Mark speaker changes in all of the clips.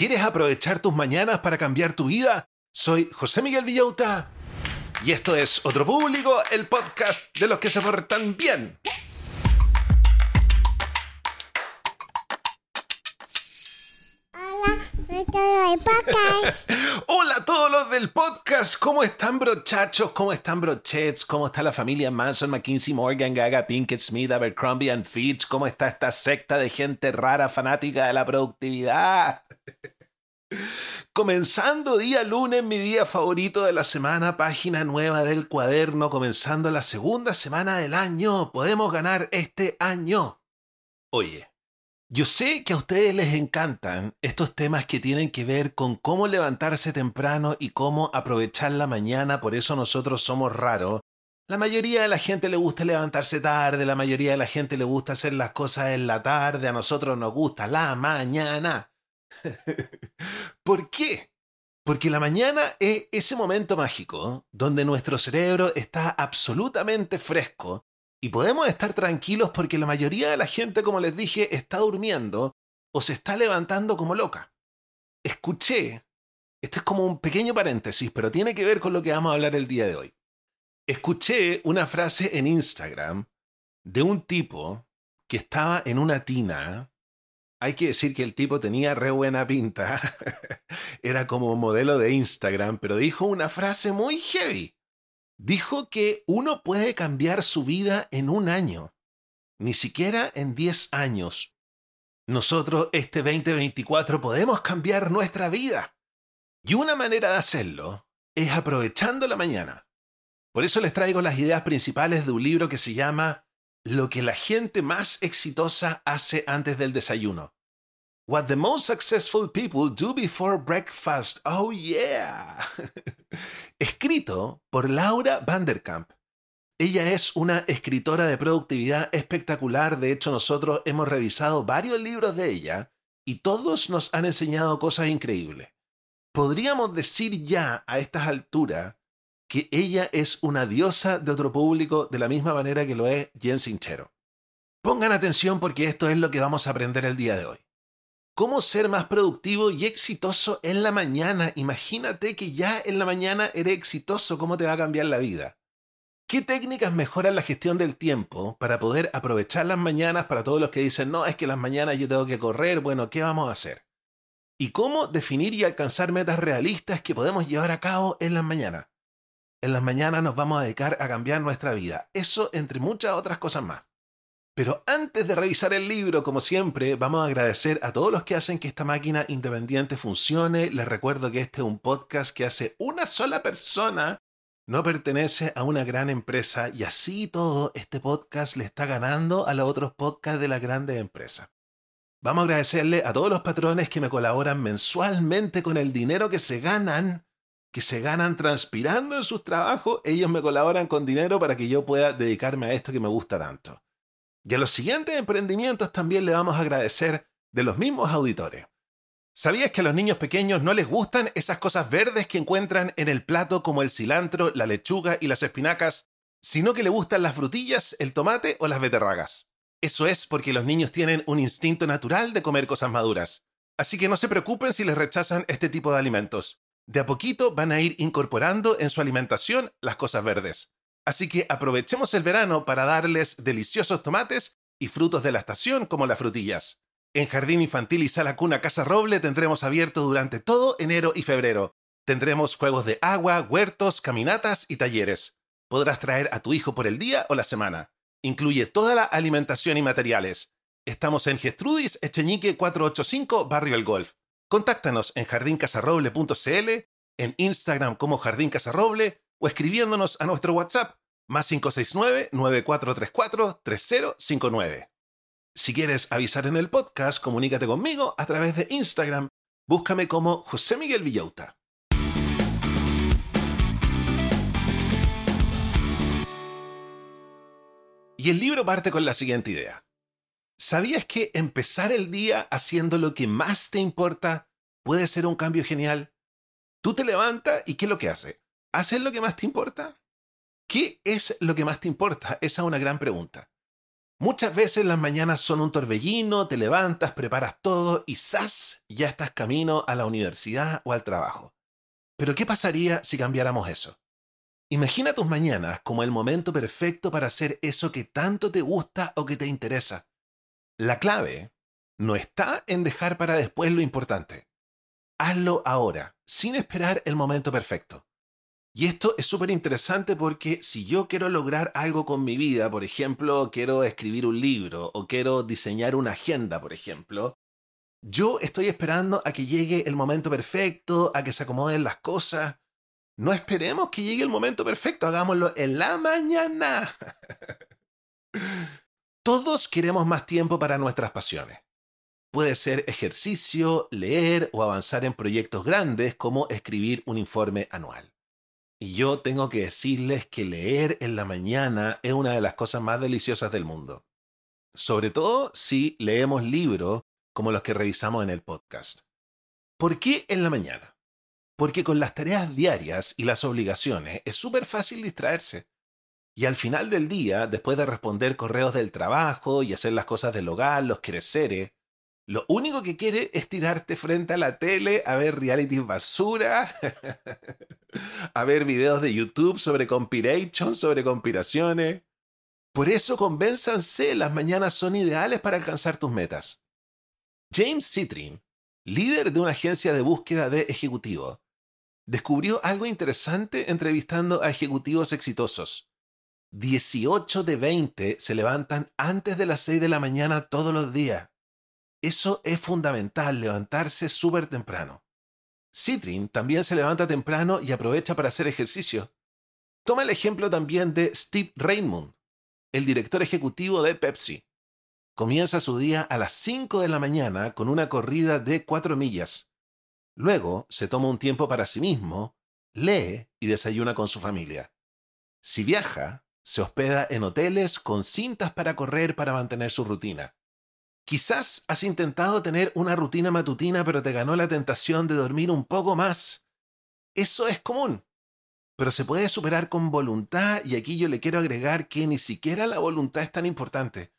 Speaker 1: ¿Quieres aprovechar tus mañanas para cambiar tu vida? Soy José Miguel Villauta y esto es Otro Público, el podcast de los que se portan bien. Hola a todos los del podcast, ¿cómo están brochachos? ¿Cómo están brochets? ¿Cómo está la familia Manson, McKinsey, Morgan, Gaga, Pinkett Smith, Abercrombie and Fitch? ¿Cómo está esta secta de gente rara fanática de la productividad? Comenzando día lunes, mi día favorito de la semana, página nueva del cuaderno, comenzando la segunda semana del año. Podemos ganar este año. Oye, yo sé que a ustedes les encantan estos temas que tienen que ver con cómo levantarse temprano y cómo aprovechar la mañana, por eso nosotros somos raros. La mayoría de la gente le gusta levantarse tarde, la mayoría de la gente le gusta hacer las cosas en la tarde, a nosotros nos gusta la mañana. ¿Por qué? Porque la mañana es ese momento mágico donde nuestro cerebro está absolutamente fresco y podemos estar tranquilos porque la mayoría de la gente, como les dije, está durmiendo o se está levantando como loca. Escuché, esto es como un pequeño paréntesis, pero tiene que ver con lo que vamos a hablar el día de hoy. Escuché una frase en Instagram de un tipo que estaba en una tina. Hay que decir que el tipo tenía re buena pinta. Era como modelo de Instagram, pero dijo una frase muy heavy dijo que uno puede cambiar su vida en un año, ni siquiera en 10 años. Nosotros este 2024 podemos cambiar nuestra vida. Y una manera de hacerlo es aprovechando la mañana. Por eso les traigo las ideas principales de un libro que se llama Lo que la gente más exitosa hace antes del desayuno. What the most successful people do before breakfast. Oh yeah. Escrito por Laura Vanderkamp. Ella es una escritora de productividad espectacular. De hecho, nosotros hemos revisado varios libros de ella y todos nos han enseñado cosas increíbles. Podríamos decir ya a estas alturas que ella es una diosa de otro público de la misma manera que lo es Jen Sinchero. Pongan atención porque esto es lo que vamos a aprender el día de hoy cómo ser más productivo y exitoso en la mañana. Imagínate que ya en la mañana eres exitoso, ¿cómo te va a cambiar la vida? ¿Qué técnicas mejoran la gestión del tiempo para poder aprovechar las mañanas para todos los que dicen, no, es que las mañanas yo tengo que correr, bueno, ¿qué vamos a hacer? ¿Y cómo definir y alcanzar metas realistas que podemos llevar a cabo en las mañanas? En las mañanas nos vamos a dedicar a cambiar nuestra vida. Eso entre muchas otras cosas más. Pero antes de revisar el libro, como siempre, vamos a agradecer a todos los que hacen que esta máquina independiente funcione. Les recuerdo que este es un podcast que hace una sola persona, no pertenece a una gran empresa y así todo este podcast le está ganando a los otros podcasts de las grandes empresas. Vamos a agradecerle a todos los patrones que me colaboran mensualmente con el dinero que se ganan, que se ganan transpirando en sus trabajos. Ellos me colaboran con dinero para que yo pueda dedicarme a esto que me gusta tanto. Y a los siguientes emprendimientos también le vamos a agradecer de los mismos auditores. ¿Sabías que a los niños pequeños no les gustan esas cosas verdes que encuentran en el plato como el cilantro, la lechuga y las espinacas, sino que les gustan las frutillas, el tomate o las beterragas? Eso es porque los niños tienen un instinto natural de comer cosas maduras. Así que no se preocupen si les rechazan este tipo de alimentos. De a poquito van a ir incorporando en su alimentación las cosas verdes. Así que aprovechemos el verano para darles deliciosos tomates y frutos de la estación como las frutillas. En Jardín Infantil y Sala Cuna Casa Roble tendremos abierto durante todo enero y febrero. Tendremos juegos de agua, huertos, caminatas y talleres. Podrás traer a tu hijo por el día o la semana. Incluye toda la alimentación y materiales. Estamos en Gestrudis, Echeñique 485, Barrio El Golf. Contáctanos en jardincasarroble.cl, en Instagram como Jardín Casarroble o escribiéndonos a nuestro WhatsApp más 569-9434-3059. Si quieres avisar en el podcast, comunícate conmigo a través de Instagram. Búscame como José Miguel Villauta. Y el libro parte con la siguiente idea. ¿Sabías que empezar el día haciendo lo que más te importa puede ser un cambio genial? Tú te levantas y ¿qué es lo que hace? ¿Haces lo que más te importa? ¿Qué es lo que más te importa? Esa es una gran pregunta. Muchas veces las mañanas son un torbellino, te levantas, preparas todo y ¡zas! ya estás camino a la universidad o al trabajo. Pero ¿qué pasaría si cambiáramos eso? Imagina tus mañanas como el momento perfecto para hacer eso que tanto te gusta o que te interesa. La clave no está en dejar para después lo importante. Hazlo ahora, sin esperar el momento perfecto. Y esto es súper interesante porque si yo quiero lograr algo con mi vida, por ejemplo, quiero escribir un libro o quiero diseñar una agenda, por ejemplo, yo estoy esperando a que llegue el momento perfecto, a que se acomoden las cosas. No esperemos que llegue el momento perfecto, hagámoslo en la mañana. Todos queremos más tiempo para nuestras pasiones. Puede ser ejercicio, leer o avanzar en proyectos grandes como escribir un informe anual. Y yo tengo que decirles que leer en la mañana es una de las cosas más deliciosas del mundo. Sobre todo si leemos libros como los que revisamos en el podcast. ¿Por qué en la mañana? Porque con las tareas diarias y las obligaciones es súper fácil distraerse. Y al final del día, después de responder correos del trabajo y hacer las cosas del hogar, los creceres, lo único que quiere es tirarte frente a la tele a ver reality basura, a ver videos de YouTube sobre compilation, sobre conspiraciones. Por eso convénzanse, las mañanas son ideales para alcanzar tus metas. James Citrin, líder de una agencia de búsqueda de ejecutivos, descubrió algo interesante entrevistando a ejecutivos exitosos. 18 de 20 se levantan antes de las 6 de la mañana todos los días. Eso es fundamental, levantarse súper temprano. Citrin también se levanta temprano y aprovecha para hacer ejercicio. Toma el ejemplo también de Steve Raymond, el director ejecutivo de Pepsi. Comienza su día a las 5 de la mañana con una corrida de 4 millas. Luego se toma un tiempo para sí mismo, lee y desayuna con su familia. Si viaja, se hospeda en hoteles con cintas para correr para mantener su rutina. Quizás has intentado tener una rutina matutina pero te ganó la tentación de dormir un poco más. Eso es común. Pero se puede superar con voluntad y aquí yo le quiero agregar que ni siquiera la voluntad es tan importante.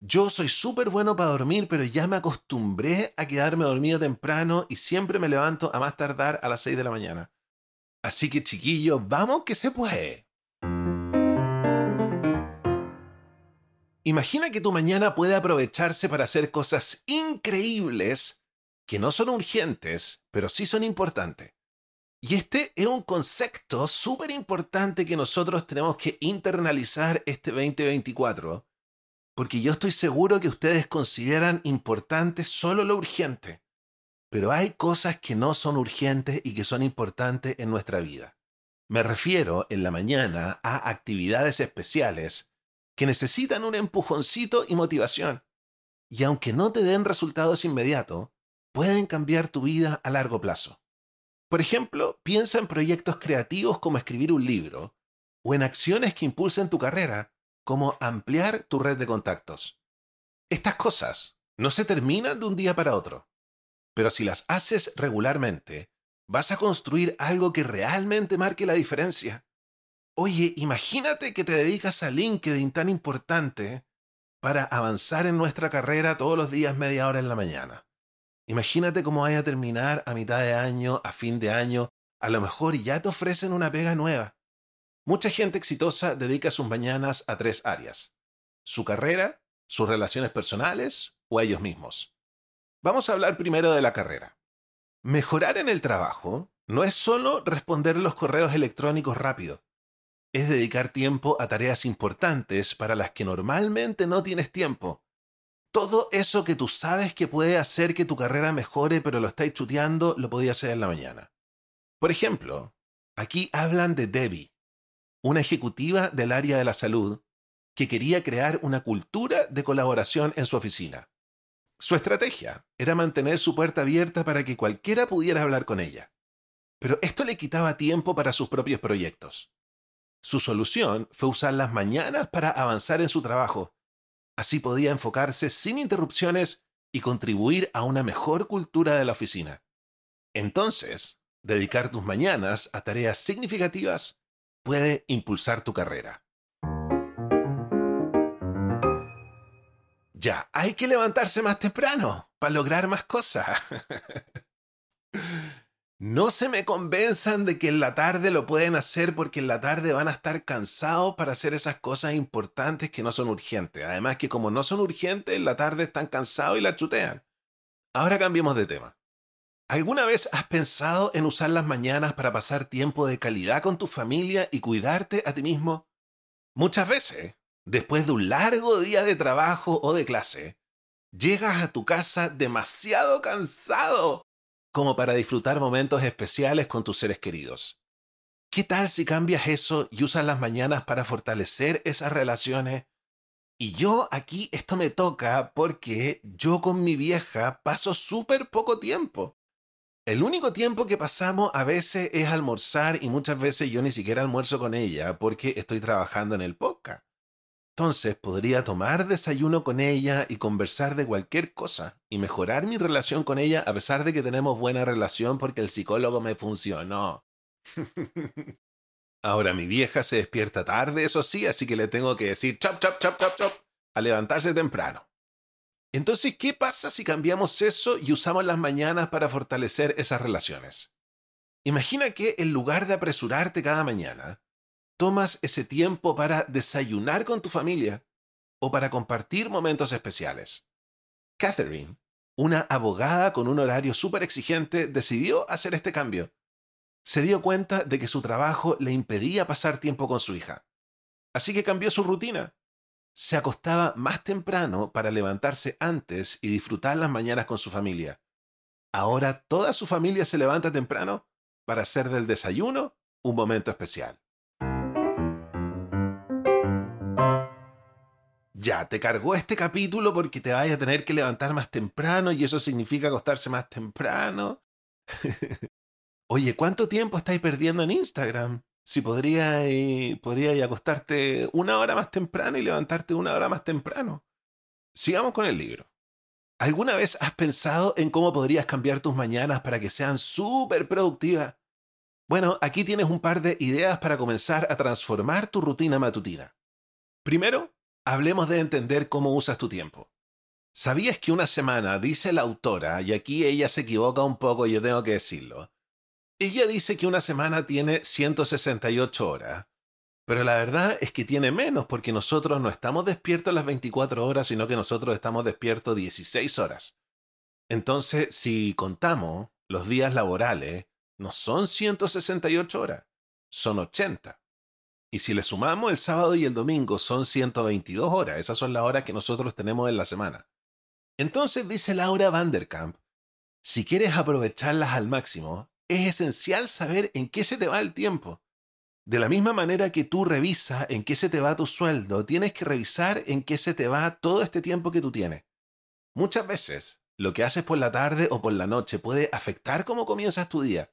Speaker 1: Yo soy súper bueno para dormir, pero ya me acostumbré a quedarme dormido temprano y siempre me levanto a más tardar a las 6 de la mañana. Así que chiquillos, vamos que se puede. Imagina que tu mañana puede aprovecharse para hacer cosas increíbles que no son urgentes, pero sí son importantes. Y este es un concepto súper importante que nosotros tenemos que internalizar este 2024, porque yo estoy seguro que ustedes consideran importante solo lo urgente, pero hay cosas que no son urgentes y que son importantes en nuestra vida. Me refiero en la mañana a actividades especiales que necesitan un empujoncito y motivación. Y aunque no te den resultados inmediatos, pueden cambiar tu vida a largo plazo. Por ejemplo, piensa en proyectos creativos como escribir un libro, o en acciones que impulsen tu carrera, como ampliar tu red de contactos. Estas cosas no se terminan de un día para otro, pero si las haces regularmente, vas a construir algo que realmente marque la diferencia. Oye, imagínate que te dedicas a LinkedIn tan importante para avanzar en nuestra carrera todos los días media hora en la mañana. Imagínate cómo vaya a terminar a mitad de año, a fin de año, a lo mejor ya te ofrecen una pega nueva. Mucha gente exitosa dedica sus mañanas a tres áreas. Su carrera, sus relaciones personales o a ellos mismos. Vamos a hablar primero de la carrera. Mejorar en el trabajo no es solo responder los correos electrónicos rápido es dedicar tiempo a tareas importantes para las que normalmente no tienes tiempo. Todo eso que tú sabes que puede hacer que tu carrera mejore pero lo estáis chuteando, lo podía hacer en la mañana. Por ejemplo, aquí hablan de Debbie, una ejecutiva del área de la salud que quería crear una cultura de colaboración en su oficina. Su estrategia era mantener su puerta abierta para que cualquiera pudiera hablar con ella. Pero esto le quitaba tiempo para sus propios proyectos. Su solución fue usar las mañanas para avanzar en su trabajo. Así podía enfocarse sin interrupciones y contribuir a una mejor cultura de la oficina. Entonces, dedicar tus mañanas a tareas significativas puede impulsar tu carrera. Ya, hay que levantarse más temprano para lograr más cosas. no se me convenzan de que en la tarde lo pueden hacer porque en la tarde van a estar cansados para hacer esas cosas importantes que no son urgentes. Además que como no son urgentes, en la tarde están cansados y la chutean. Ahora cambiemos de tema. ¿Alguna vez has pensado en usar las mañanas para pasar tiempo de calidad con tu familia y cuidarte a ti mismo? Muchas veces después de un largo día de trabajo o de clase, llegas a tu casa demasiado cansado como para disfrutar momentos especiales con tus seres queridos. ¿Qué tal si cambias eso y usas las mañanas para fortalecer esas relaciones? Y yo aquí esto me toca porque yo con mi vieja paso súper poco tiempo. El único tiempo que pasamos a veces es almorzar y muchas veces yo ni siquiera almuerzo con ella porque estoy trabajando en el podcast. Entonces podría tomar desayuno con ella y conversar de cualquier cosa y mejorar mi relación con ella a pesar de que tenemos buena relación porque el psicólogo me funcionó. Ahora mi vieja se despierta tarde, eso sí, así que le tengo que decir chop, chop, chop, chop, chop, a levantarse temprano. Entonces, ¿qué pasa si cambiamos eso y usamos las mañanas para fortalecer esas relaciones? Imagina que en lugar de apresurarte cada mañana, tomas ese tiempo para desayunar con tu familia o para compartir momentos especiales. Catherine, una abogada con un horario súper exigente, decidió hacer este cambio. Se dio cuenta de que su trabajo le impedía pasar tiempo con su hija. Así que cambió su rutina. Se acostaba más temprano para levantarse antes y disfrutar las mañanas con su familia. Ahora toda su familia se levanta temprano para hacer del desayuno un momento especial. Ya, te cargó este capítulo porque te vayas a tener que levantar más temprano y eso significa acostarse más temprano. Oye, ¿cuánto tiempo estáis perdiendo en Instagram? Si podrías podría acostarte una hora más temprano y levantarte una hora más temprano. Sigamos con el libro. ¿Alguna vez has pensado en cómo podrías cambiar tus mañanas para que sean súper productivas? Bueno, aquí tienes un par de ideas para comenzar a transformar tu rutina matutina. Primero, Hablemos de entender cómo usas tu tiempo. ¿Sabías que una semana, dice la autora, y aquí ella se equivoca un poco, yo tengo que decirlo? Ella dice que una semana tiene 168 horas, pero la verdad es que tiene menos porque nosotros no estamos despiertos las 24 horas, sino que nosotros estamos despiertos 16 horas. Entonces, si contamos los días laborales, no son 168 horas, son 80. Y si le sumamos el sábado y el domingo son 122 horas. Esas son las horas que nosotros tenemos en la semana. Entonces dice Laura Vanderkamp, si quieres aprovecharlas al máximo, es esencial saber en qué se te va el tiempo. De la misma manera que tú revisas en qué se te va tu sueldo, tienes que revisar en qué se te va todo este tiempo que tú tienes. Muchas veces, lo que haces por la tarde o por la noche puede afectar cómo comienzas tu día.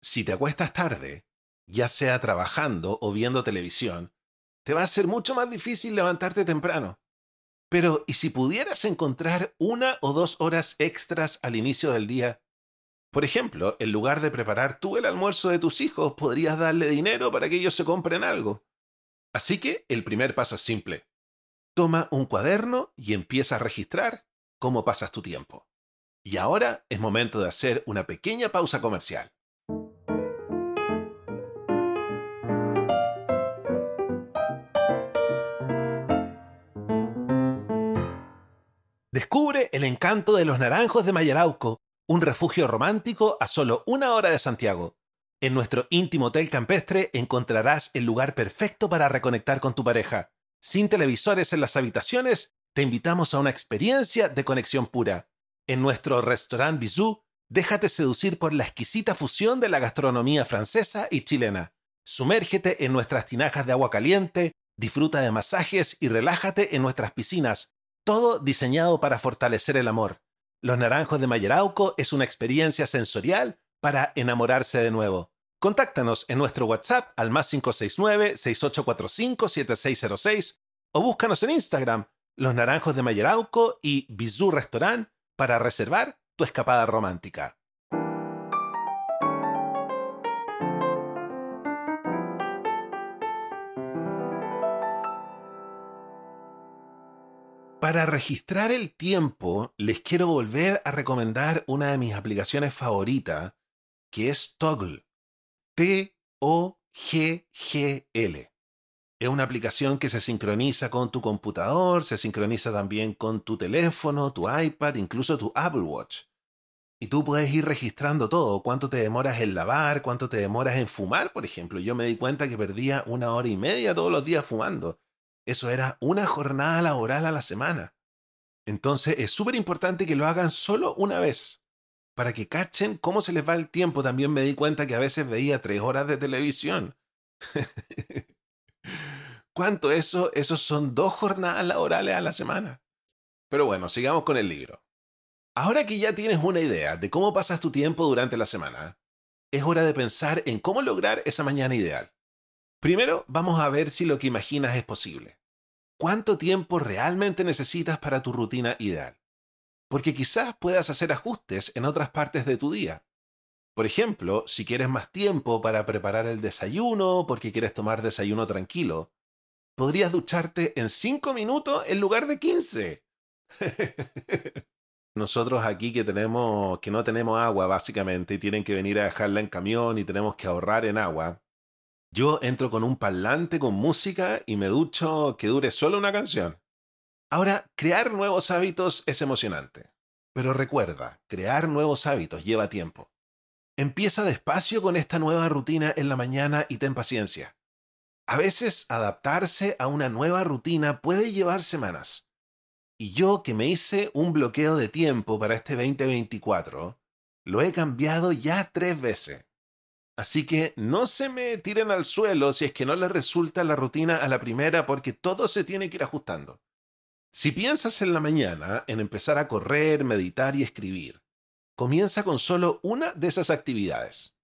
Speaker 1: Si te acuestas tarde, ya sea trabajando o viendo televisión, te va a ser mucho más difícil levantarte temprano. Pero, ¿y si pudieras encontrar una o dos horas extras al inicio del día? Por ejemplo, en lugar de preparar tú el almuerzo de tus hijos, podrías darle dinero para que ellos se compren algo. Así que el primer paso es simple. Toma un cuaderno y empieza a registrar cómo pasas tu tiempo. Y ahora es momento de hacer una pequeña pausa comercial. Descubre el encanto de los Naranjos de Mayarauco, un refugio romántico a solo una hora de Santiago. En nuestro íntimo hotel campestre encontrarás el lugar perfecto para reconectar con tu pareja. Sin televisores en las habitaciones, te invitamos a una experiencia de conexión pura. En nuestro restaurant Bisou, déjate seducir por la exquisita fusión de la gastronomía francesa y chilena. Sumérgete en nuestras tinajas de agua caliente, disfruta de masajes y relájate en nuestras piscinas, todo diseñado para fortalecer el amor. Los Naranjos de Mayerauco es una experiencia sensorial para enamorarse de nuevo. Contáctanos en nuestro WhatsApp al más 569-6845-7606 o búscanos en Instagram, Los Naranjos de Mayerauco y Bizú Restaurant para reservar tu escapada romántica. Para registrar el tiempo, les quiero volver a recomendar una de mis aplicaciones favoritas, que es Toggle. T-O-G-G-L. Es una aplicación que se sincroniza con tu computador, se sincroniza también con tu teléfono, tu iPad, incluso tu Apple Watch. Y tú puedes ir registrando todo, cuánto te demoras en lavar, cuánto te demoras en fumar, por ejemplo. Yo me di cuenta que perdía una hora y media todos los días fumando. Eso era una jornada laboral a la semana. Entonces es súper importante que lo hagan solo una vez, para que cachen cómo se les va el tiempo. También me di cuenta que a veces veía tres horas de televisión. ¿Cuánto eso? Esos son dos jornadas laborales a la semana. Pero bueno, sigamos con el libro. Ahora que ya tienes una idea de cómo pasas tu tiempo durante la semana, es hora de pensar en cómo lograr esa mañana ideal. Primero, vamos a ver si lo que imaginas es posible. ¿Cuánto tiempo realmente necesitas para tu rutina ideal? Porque quizás puedas hacer ajustes en otras partes de tu día. Por ejemplo, si quieres más tiempo para preparar el desayuno, porque quieres tomar desayuno tranquilo, podrías ducharte en 5 minutos en lugar de 15. Nosotros aquí que tenemos que no tenemos agua básicamente y tienen que venir a dejarla en camión y tenemos que ahorrar en agua. Yo entro con un parlante con música y me ducho que dure solo una canción. Ahora, crear nuevos hábitos es emocionante. Pero recuerda, crear nuevos hábitos lleva tiempo. Empieza despacio con esta nueva rutina en la mañana y ten paciencia. A veces adaptarse a una nueva rutina puede llevar semanas. Y yo que me hice un bloqueo de tiempo para este 2024, lo he cambiado ya tres veces. Así que no se me tiren al suelo si es que no les resulta la rutina a la primera porque todo se tiene que ir ajustando. Si piensas en la mañana en empezar a correr, meditar y escribir, comienza con solo una de esas actividades.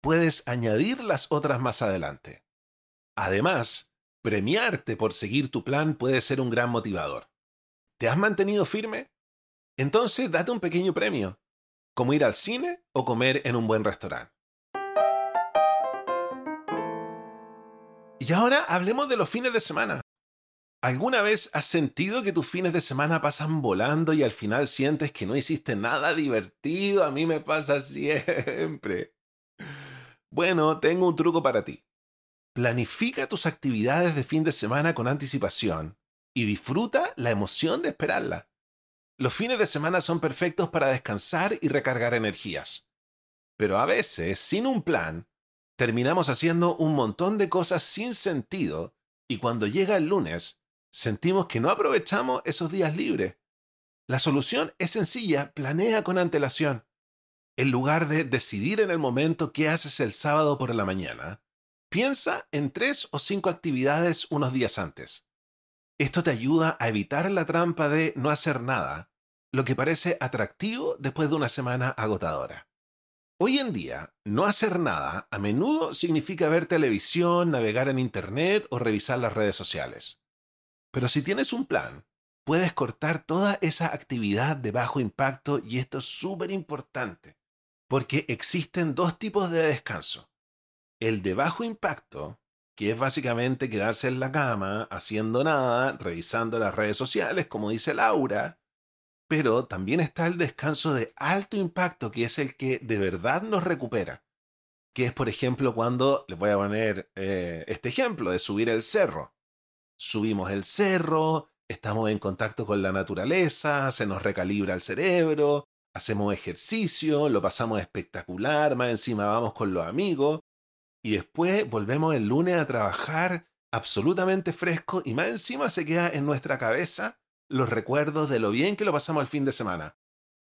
Speaker 1: Puedes añadir las otras más adelante. Además, premiarte por seguir tu plan puede ser un gran motivador. ¿Te has mantenido firme? Entonces date un pequeño premio, como ir al cine o comer en un buen restaurante. Y ahora hablemos de los fines de semana. ¿Alguna vez has sentido que tus fines de semana pasan volando y al final sientes que no hiciste nada divertido? A mí me pasa siempre. Bueno, tengo un truco para ti. Planifica tus actividades de fin de semana con anticipación y disfruta la emoción de esperarla. Los fines de semana son perfectos para descansar y recargar energías. Pero a veces, sin un plan, terminamos haciendo un montón de cosas sin sentido y cuando llega el lunes, sentimos que no aprovechamos esos días libres. La solución es sencilla, planea con antelación. En lugar de decidir en el momento qué haces el sábado por la mañana, piensa en tres o cinco actividades unos días antes. Esto te ayuda a evitar la trampa de no hacer nada, lo que parece atractivo después de una semana agotadora. Hoy en día, no hacer nada a menudo significa ver televisión, navegar en Internet o revisar las redes sociales. Pero si tienes un plan, puedes cortar toda esa actividad de bajo impacto y esto es súper importante, porque existen dos tipos de descanso. El de bajo impacto, que es básicamente quedarse en la cama, haciendo nada, revisando las redes sociales, como dice Laura, pero también está el descanso de alto impacto, que es el que de verdad nos recupera, que es por ejemplo cuando, les voy a poner eh, este ejemplo de subir el cerro. Subimos el cerro, estamos en contacto con la naturaleza, se nos recalibra el cerebro, hacemos ejercicio, lo pasamos espectacular, más encima vamos con los amigos, y después volvemos el lunes a trabajar absolutamente fresco y más encima se queda en nuestra cabeza los recuerdos de lo bien que lo pasamos el fin de semana.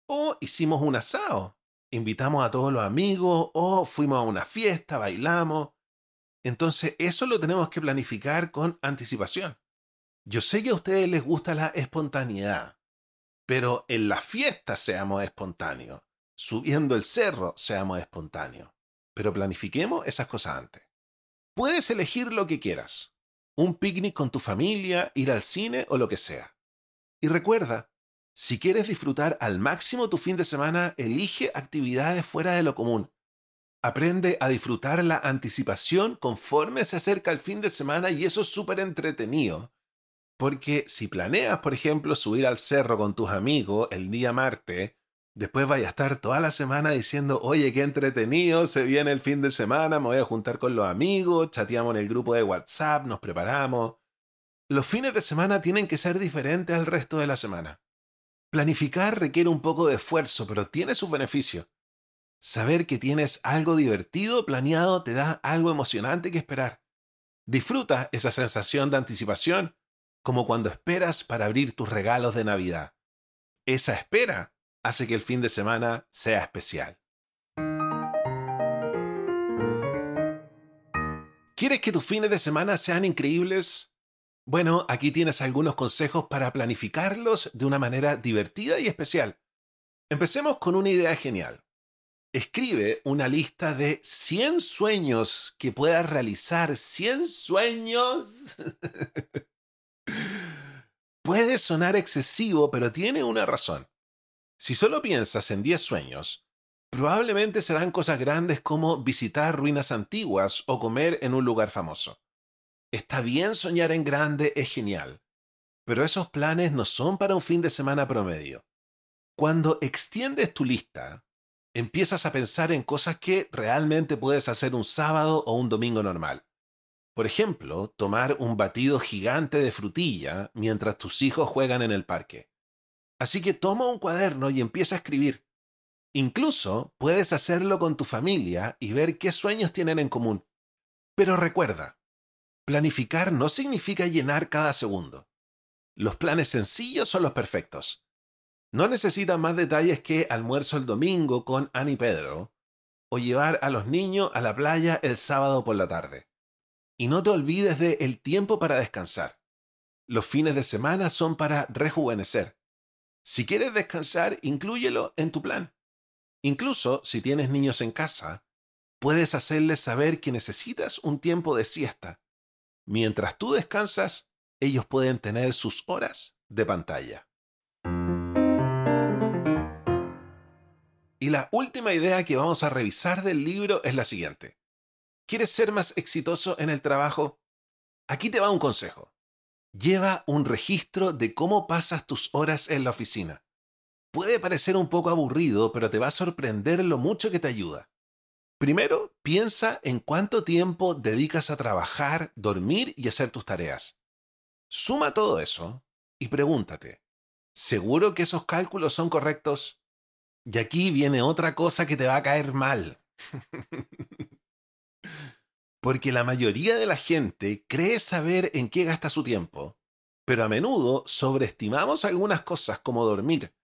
Speaker 1: O hicimos un asado, invitamos a todos los amigos o fuimos a una fiesta, bailamos. Entonces eso lo tenemos que planificar con anticipación. Yo sé que a ustedes les gusta la espontaneidad, pero en la fiesta seamos espontáneos, subiendo el cerro seamos espontáneos pero planifiquemos esas cosas antes. Puedes elegir lo que quieras, un picnic con tu familia, ir al cine o lo que sea. Y recuerda, si quieres disfrutar al máximo tu fin de semana, elige actividades fuera de lo común. Aprende a disfrutar la anticipación conforme se acerca el fin de semana y eso es súper entretenido. Porque si planeas, por ejemplo, subir al cerro con tus amigos el día martes, después vaya a estar toda la semana diciendo, oye, qué entretenido, se viene el fin de semana, me voy a juntar con los amigos, chateamos en el grupo de WhatsApp, nos preparamos. Los fines de semana tienen que ser diferentes al resto de la semana. Planificar requiere un poco de esfuerzo, pero tiene sus beneficios. Saber que tienes algo divertido planeado te da algo emocionante que esperar. Disfruta esa sensación de anticipación como cuando esperas para abrir tus regalos de Navidad. Esa espera hace que el fin de semana sea especial. ¿Quieres que tus fines de semana sean increíbles? Bueno, aquí tienes algunos consejos para planificarlos de una manera divertida y especial. Empecemos con una idea genial. Escribe una lista de 100 sueños que puedas realizar. ¿100 sueños? Puede sonar excesivo, pero tiene una razón. Si solo piensas en 10 sueños, probablemente serán cosas grandes como visitar ruinas antiguas o comer en un lugar famoso. Está bien soñar en grande, es genial, pero esos planes no son para un fin de semana promedio. Cuando extiendes tu lista, empiezas a pensar en cosas que realmente puedes hacer un sábado o un domingo normal. Por ejemplo, tomar un batido gigante de frutilla mientras tus hijos juegan en el parque. Así que toma un cuaderno y empieza a escribir. Incluso puedes hacerlo con tu familia y ver qué sueños tienen en común. Pero recuerda, planificar no significa llenar cada segundo. Los planes sencillos son los perfectos. No necesitan más detalles que almuerzo el domingo con Annie Pedro o llevar a los niños a la playa el sábado por la tarde. Y no te olvides de el tiempo para descansar. Los fines de semana son para rejuvenecer. Si quieres descansar, inclúyelo en tu plan. Incluso si tienes niños en casa, puedes hacerles saber que necesitas un tiempo de siesta. Mientras tú descansas, ellos pueden tener sus horas de pantalla. Y la última idea que vamos a revisar del libro es la siguiente. ¿Quieres ser más exitoso en el trabajo? Aquí te va un consejo. Lleva un registro de cómo pasas tus horas en la oficina. Puede parecer un poco aburrido, pero te va a sorprender lo mucho que te ayuda. Primero, piensa en cuánto tiempo dedicas a trabajar, dormir y hacer tus tareas. Suma todo eso y pregúntate, ¿seguro que esos cálculos son correctos? Y aquí viene otra cosa que te va a caer mal. Porque la mayoría de la gente cree saber en qué gasta su tiempo, pero a menudo sobreestimamos algunas cosas como dormir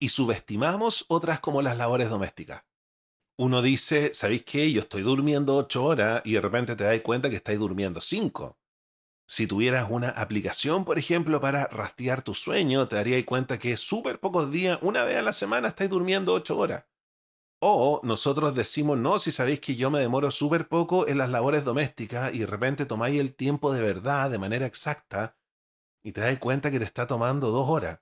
Speaker 1: y subestimamos otras como las labores domésticas. Uno dice, ¿sabéis qué? Yo estoy durmiendo ocho horas y de repente te das cuenta que estáis durmiendo cinco. Si tuvieras una aplicación, por ejemplo, para rastrear tu sueño, te darías cuenta que súper pocos días, una vez a la semana, estáis durmiendo ocho horas. O nosotros decimos, no, si sabéis que yo me demoro súper poco en las labores domésticas y de repente tomáis el tiempo de verdad, de manera exacta, y te das cuenta que te está tomando dos horas.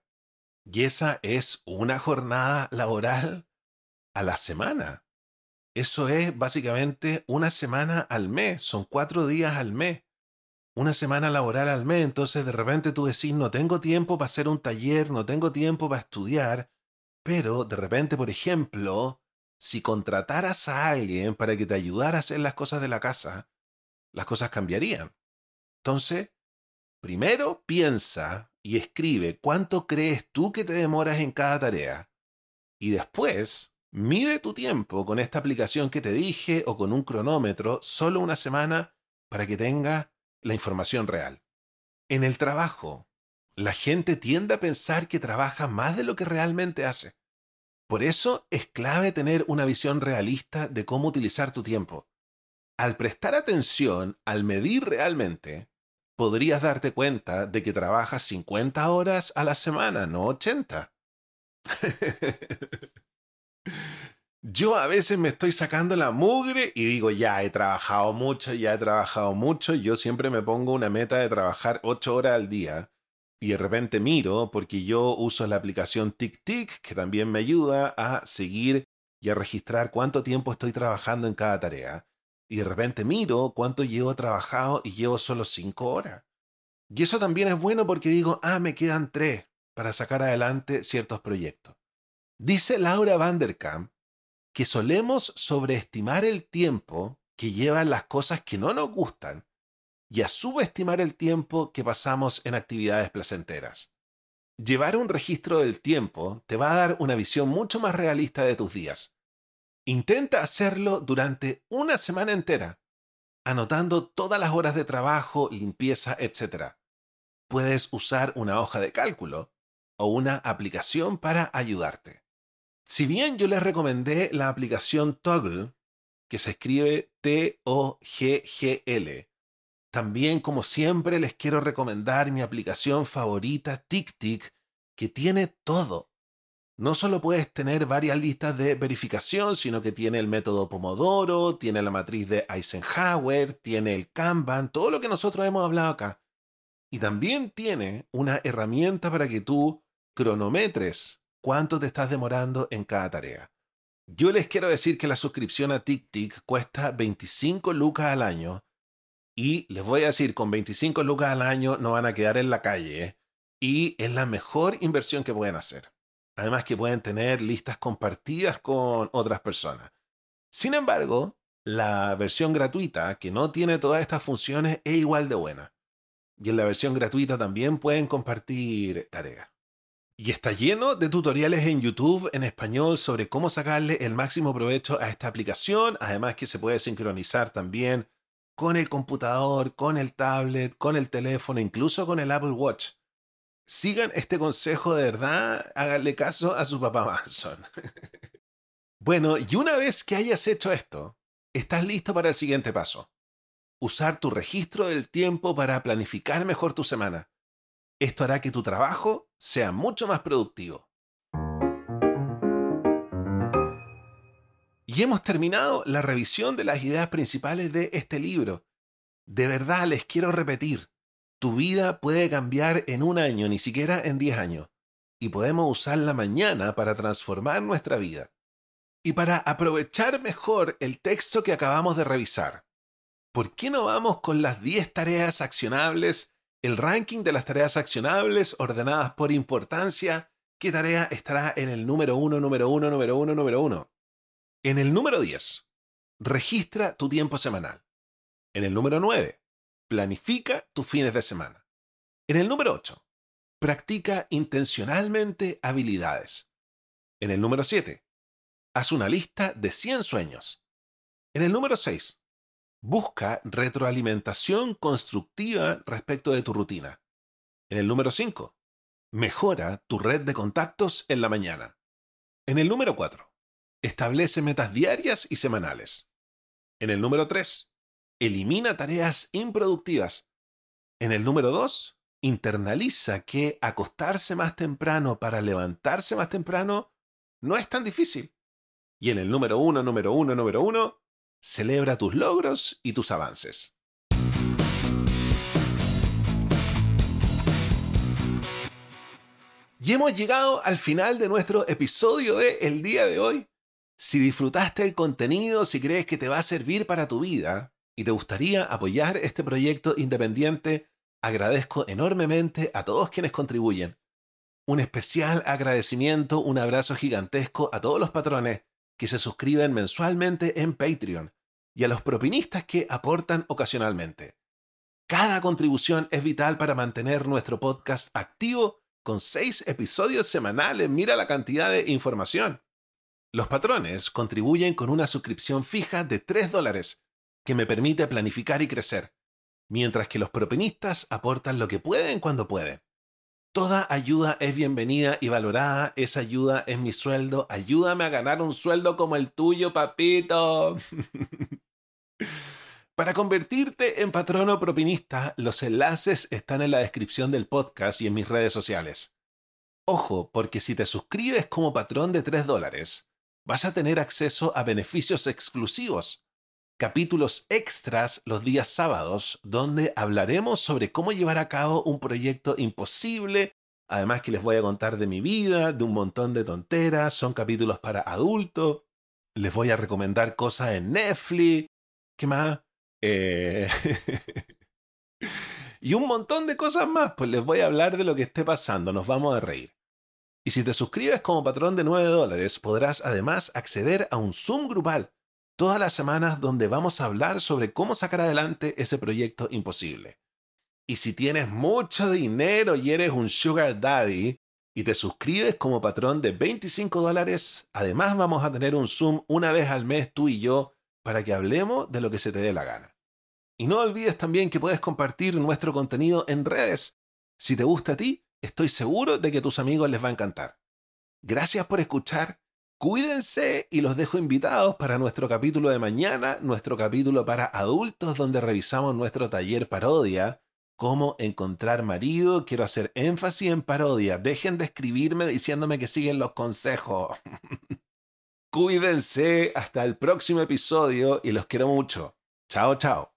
Speaker 1: Y esa es una jornada laboral a la semana. Eso es básicamente una semana al mes, son cuatro días al mes una semana laboral al mes, entonces de repente tú decís, no tengo tiempo para hacer un taller, no tengo tiempo para estudiar, pero de repente, por ejemplo, si contrataras a alguien para que te ayudara a hacer las cosas de la casa, las cosas cambiarían. Entonces, primero piensa y escribe cuánto crees tú que te demoras en cada tarea. Y después, mide tu tiempo con esta aplicación que te dije o con un cronómetro solo una semana para que tengas la información real. En el trabajo, la gente tiende a pensar que trabaja más de lo que realmente hace. Por eso es clave tener una visión realista de cómo utilizar tu tiempo. Al prestar atención, al medir realmente, podrías darte cuenta de que trabajas 50 horas a la semana, no 80. Yo a veces me estoy sacando la mugre y digo, ya he trabajado mucho, ya he trabajado mucho. Yo siempre me pongo una meta de trabajar ocho horas al día. Y de repente miro, porque yo uso la aplicación TickTick, que también me ayuda a seguir y a registrar cuánto tiempo estoy trabajando en cada tarea. Y de repente miro cuánto llevo trabajado y llevo solo cinco horas. Y eso también es bueno porque digo, ah, me quedan tres para sacar adelante ciertos proyectos. Dice Laura Vanderkamp que solemos sobreestimar el tiempo que llevan las cosas que no nos gustan y a subestimar el tiempo que pasamos en actividades placenteras. Llevar un registro del tiempo te va a dar una visión mucho más realista de tus días. Intenta hacerlo durante una semana entera, anotando todas las horas de trabajo, limpieza, etc. Puedes usar una hoja de cálculo o una aplicación para ayudarte. Si bien yo les recomendé la aplicación Toggle, que se escribe T-O-G-G-L, también, como siempre, les quiero recomendar mi aplicación favorita, TickTick, que tiene todo. No solo puedes tener varias listas de verificación, sino que tiene el método Pomodoro, tiene la matriz de Eisenhower, tiene el Kanban, todo lo que nosotros hemos hablado acá. Y también tiene una herramienta para que tú cronometres cuánto te estás demorando en cada tarea. Yo les quiero decir que la suscripción a TickTick cuesta 25 lucas al año y les voy a decir, con 25 lucas al año no van a quedar en la calle. ¿eh? Y es la mejor inversión que pueden hacer. Además que pueden tener listas compartidas con otras personas. Sin embargo, la versión gratuita, que no tiene todas estas funciones, es igual de buena. Y en la versión gratuita también pueden compartir tareas. Y está lleno de tutoriales en YouTube en español sobre cómo sacarle el máximo provecho a esta aplicación, además que se puede sincronizar también con el computador, con el tablet, con el teléfono, incluso con el Apple Watch. Sigan este consejo de verdad, háganle caso a su papá Manson. bueno, y una vez que hayas hecho esto, estás listo para el siguiente paso. Usar tu registro del tiempo para planificar mejor tu semana. Esto hará que tu trabajo sea mucho más productivo. Y hemos terminado la revisión de las ideas principales de este libro. De verdad les quiero repetir, tu vida puede cambiar en un año, ni siquiera en diez años, y podemos usarla mañana para transformar nuestra vida. Y para aprovechar mejor el texto que acabamos de revisar, ¿por qué no vamos con las 10 tareas accionables, el ranking de las tareas accionables ordenadas por importancia? ¿Qué tarea estará en el número uno, número uno, número uno, número uno? En el número 10, registra tu tiempo semanal. En el número 9, planifica tus fines de semana. En el número 8, practica intencionalmente habilidades. En el número 7, haz una lista de 100 sueños. En el número 6, busca retroalimentación constructiva respecto de tu rutina. En el número 5, mejora tu red de contactos en la mañana. En el número 4, Establece metas diarias y semanales. En el número 3, elimina tareas improductivas. En el número 2, internaliza que acostarse más temprano para levantarse más temprano no es tan difícil. Y en el número 1, número 1, número 1, celebra tus logros y tus avances. Y hemos llegado al final de nuestro episodio de el día de hoy. Si disfrutaste el contenido, si crees que te va a servir para tu vida y te gustaría apoyar este proyecto independiente, agradezco enormemente a todos quienes contribuyen. Un especial agradecimiento, un abrazo gigantesco a todos los patrones que se suscriben mensualmente en Patreon y a los propinistas que aportan ocasionalmente. Cada contribución es vital para mantener nuestro podcast activo con seis episodios semanales. Mira la cantidad de información. Los patrones contribuyen con una suscripción fija de 3 dólares, que me permite planificar y crecer, mientras que los propinistas aportan lo que pueden cuando pueden. Toda ayuda es bienvenida y valorada, esa ayuda es mi sueldo, ayúdame a ganar un sueldo como el tuyo, papito. Para convertirte en patrono propinista, los enlaces están en la descripción del podcast y en mis redes sociales. Ojo, porque si te suscribes como patrón de 3 dólares, vas a tener acceso a beneficios exclusivos, capítulos extras los días sábados, donde hablaremos sobre cómo llevar a cabo un proyecto imposible, además que les voy a contar de mi vida, de un montón de tonteras, son capítulos para adultos, les voy a recomendar cosas en Netflix, ¿qué más? Eh... y un montón de cosas más, pues les voy a hablar de lo que esté pasando, nos vamos a reír. Y si te suscribes como patrón de 9 dólares, podrás además acceder a un Zoom grupal todas las semanas donde vamos a hablar sobre cómo sacar adelante ese proyecto imposible. Y si tienes mucho dinero y eres un sugar daddy y te suscribes como patrón de 25 dólares, además vamos a tener un Zoom una vez al mes tú y yo para que hablemos de lo que se te dé la gana. Y no olvides también que puedes compartir nuestro contenido en redes. Si te gusta a ti, estoy seguro de que a tus amigos les va a encantar. Gracias por escuchar, cuídense y los dejo invitados para nuestro capítulo de mañana, nuestro capítulo para adultos donde revisamos nuestro taller parodia, cómo encontrar marido. Quiero hacer énfasis en parodia. Dejen de escribirme diciéndome que siguen los consejos. Cuídense hasta el próximo episodio y los quiero mucho. Chao, chao.